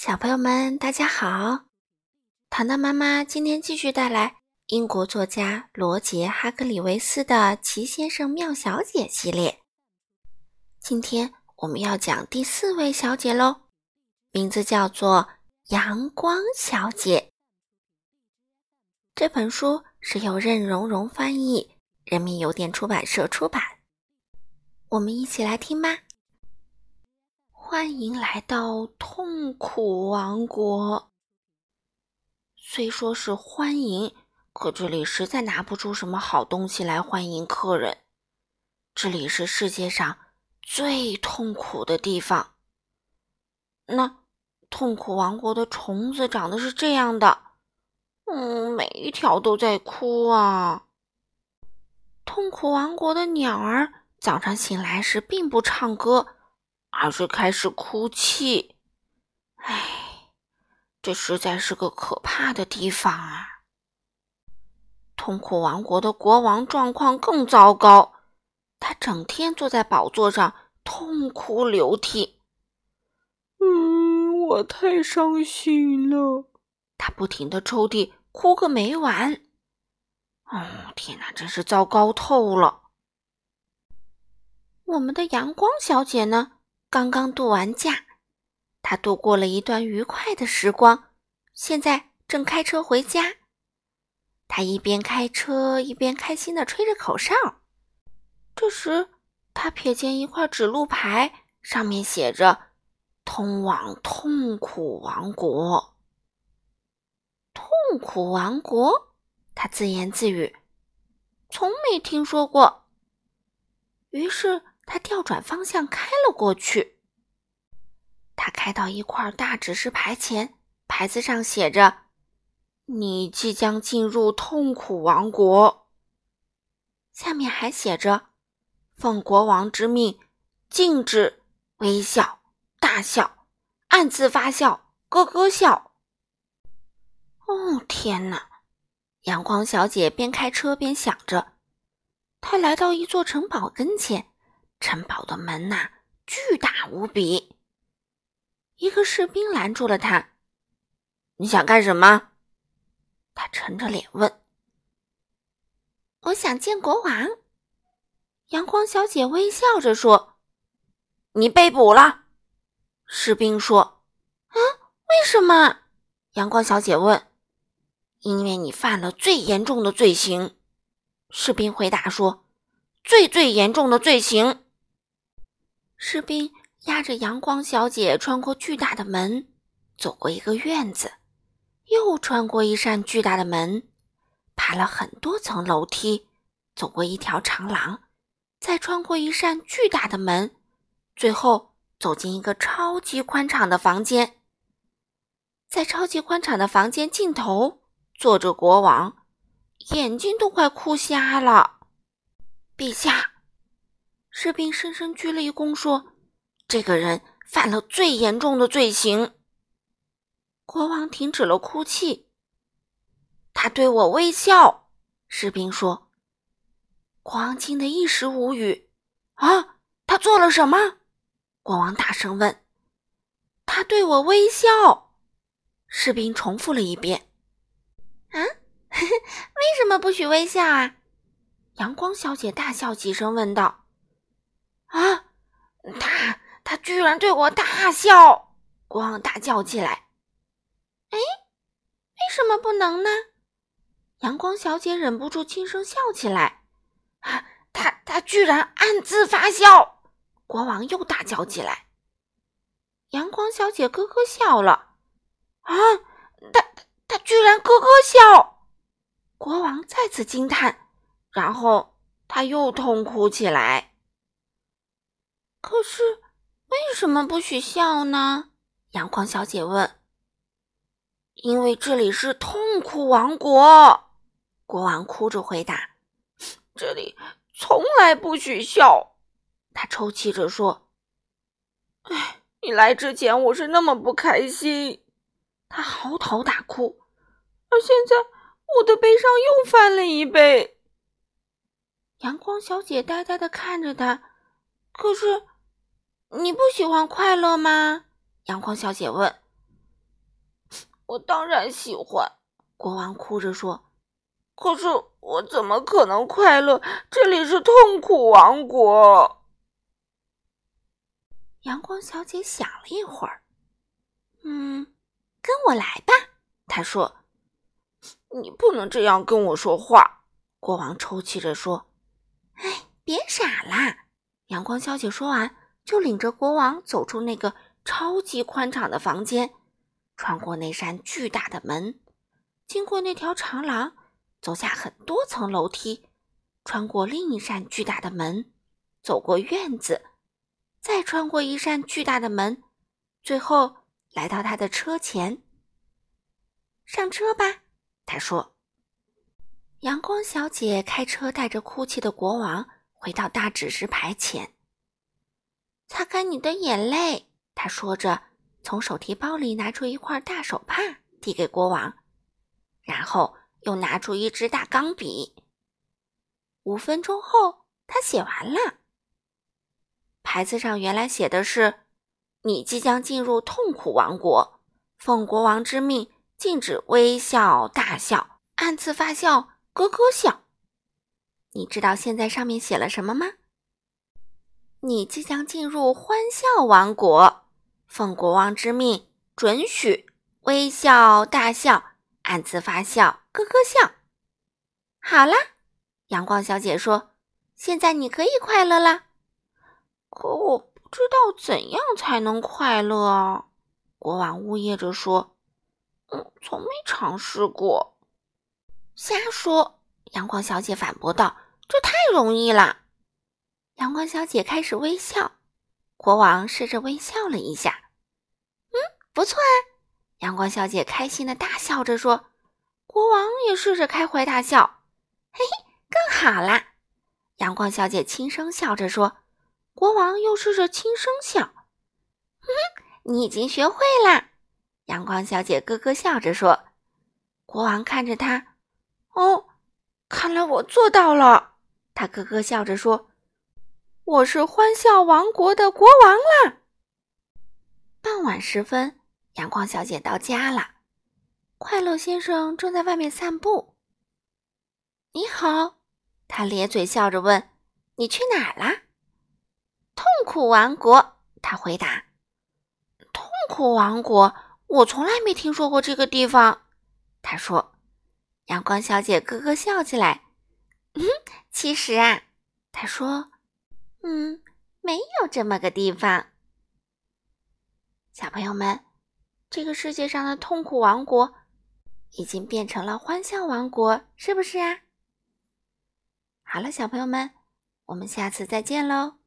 小朋友们，大家好！糖糖妈妈今天继续带来英国作家罗杰·哈格里维斯的《奇先生妙小姐》系列。今天我们要讲第四位小姐喽，名字叫做阳光小姐。这本书是由任溶溶翻译，人民邮电出版社出版。我们一起来听吧。欢迎来到痛苦王国。虽说是欢迎，可这里实在拿不出什么好东西来欢迎客人。这里是世界上最痛苦的地方。那痛苦王国的虫子长得是这样的，嗯，每一条都在哭啊。痛苦王国的鸟儿早上醒来时并不唱歌。而是开始哭泣，唉，这实在是个可怕的地方啊！痛苦王国的国王状况更糟糕，他整天坐在宝座上痛哭流涕。嗯，我太伤心了。他不停的抽泣，哭个没完。哦，天哪，真是糟糕透了！我们的阳光小姐呢？刚刚度完假，他度过了一段愉快的时光，现在正开车回家。他一边开车一边开心的吹着口哨。这时，他瞥见一块指路牌，上面写着“通往痛苦王国”。痛苦王国，他自言自语：“从没听说过。”于是。他调转方向开了过去。他开到一块大指示牌前，牌子上写着：“你即将进入痛苦王国。”下面还写着：“奉国王之命，禁止微笑、大笑、暗自发笑、咯咯笑。”哦，天哪！阳光小姐边开车边想着。她来到一座城堡跟前。城堡的门呐，巨大无比。一个士兵拦住了他：“你想干什么？”他沉着脸问。“我想见国王。”阳光小姐微笑着说。“你被捕了。”士兵说。“啊，为什么？”阳光小姐问。“因为你犯了最严重的罪行。”士兵回答说，“最最严重的罪行。”士兵押着阳光小姐穿过巨大的门，走过一个院子，又穿过一扇巨大的门，爬了很多层楼梯，走过一条长廊，再穿过一扇巨大的门，最后走进一个超级宽敞的房间。在超级宽敞的房间尽头坐着国王，眼睛都快哭瞎了。陛下。士兵深深鞠了一躬，说：“这个人犯了最严重的罪行。”国王停止了哭泣，他对我微笑。士兵说：“国王惊得一时无语。”啊，他做了什么？国王大声问。“他对我微笑。”士兵重复了一遍。“啊，为什么不许微笑啊？”阳光小姐大笑几声，问道。啊！他他居然对我大笑！国王大叫起来。哎，为什么不能呢？阳光小姐忍不住轻声笑起来。啊！他他居然暗自发笑！国王又大叫起来。阳光小姐咯咯笑了。啊！他他居然咯咯笑！国王再次惊叹，然后他又痛哭起来。可是，为什么不许笑呢？阳光小姐问。“因为这里是痛苦王国。”国王哭着回答。“这里从来不许笑。”他抽泣着说。“哎，你来之前我是那么不开心。”他嚎啕大哭。“而现在我的悲伤又翻了一倍。”阳光小姐呆呆的看着他。可是，你不喜欢快乐吗？阳光小姐问。我当然喜欢。”国王哭着说。“可是我怎么可能快乐？这里是痛苦王国。”阳光小姐想了一会儿，“嗯，跟我来吧。”她说。“你不能这样跟我说话。”国王抽泣着说。“哎，别傻啦！”阳光小姐说完，就领着国王走出那个超级宽敞的房间，穿过那扇巨大的门，经过那条长廊，走下很多层楼梯，穿过另一扇巨大的门，走过院子，再穿过一扇巨大的门，最后来到他的车前。上车吧，他说。阳光小姐开车带着哭泣的国王。回到大指示牌前，擦干你的眼泪。他说着，从手提包里拿出一块大手帕，递给国王，然后又拿出一支大钢笔。五分钟后，他写完了。牌子上原来写的是：“你即将进入痛苦王国，奉国王之命，禁止微笑、大笑、暗自发笑、咯咯笑。”你知道现在上面写了什么吗？你即将进入欢笑王国，奉国王之命，准许微笑、大笑、暗自发笑、咯咯笑。好啦，阳光小姐说：“现在你可以快乐啦。”可我不知道怎样才能快乐啊！国王呜咽着说：“嗯，从没尝试过。”瞎说。阳光小姐反驳道：“这太容易了。”阳光小姐开始微笑，国王试着微笑了一下。“嗯，不错啊！”阳光小姐开心的大笑着说。国王也试着开怀大笑。“嘿嘿，更好啦！”阳光小姐轻声笑着说。国王又试着轻声笑。“哼哼，你已经学会啦！”阳光小姐咯咯笑着说。国王看着她，哦。看来我做到了，他咯咯笑着说：“我是欢笑王国的国王啦。”傍晚时分，阳光小姐到家了，快乐先生正在外面散步。“你好。”他咧嘴笑着问，“你去哪儿啦？”“痛苦王国。”他回答。“痛苦王国？我从来没听说过这个地方。”他说。阳光小姐咯咯笑起来。嗯，其实啊，她说：“嗯，没有这么个地方。”小朋友们，这个世界上的痛苦王国已经变成了欢笑王国，是不是啊？好了，小朋友们，我们下次再见喽。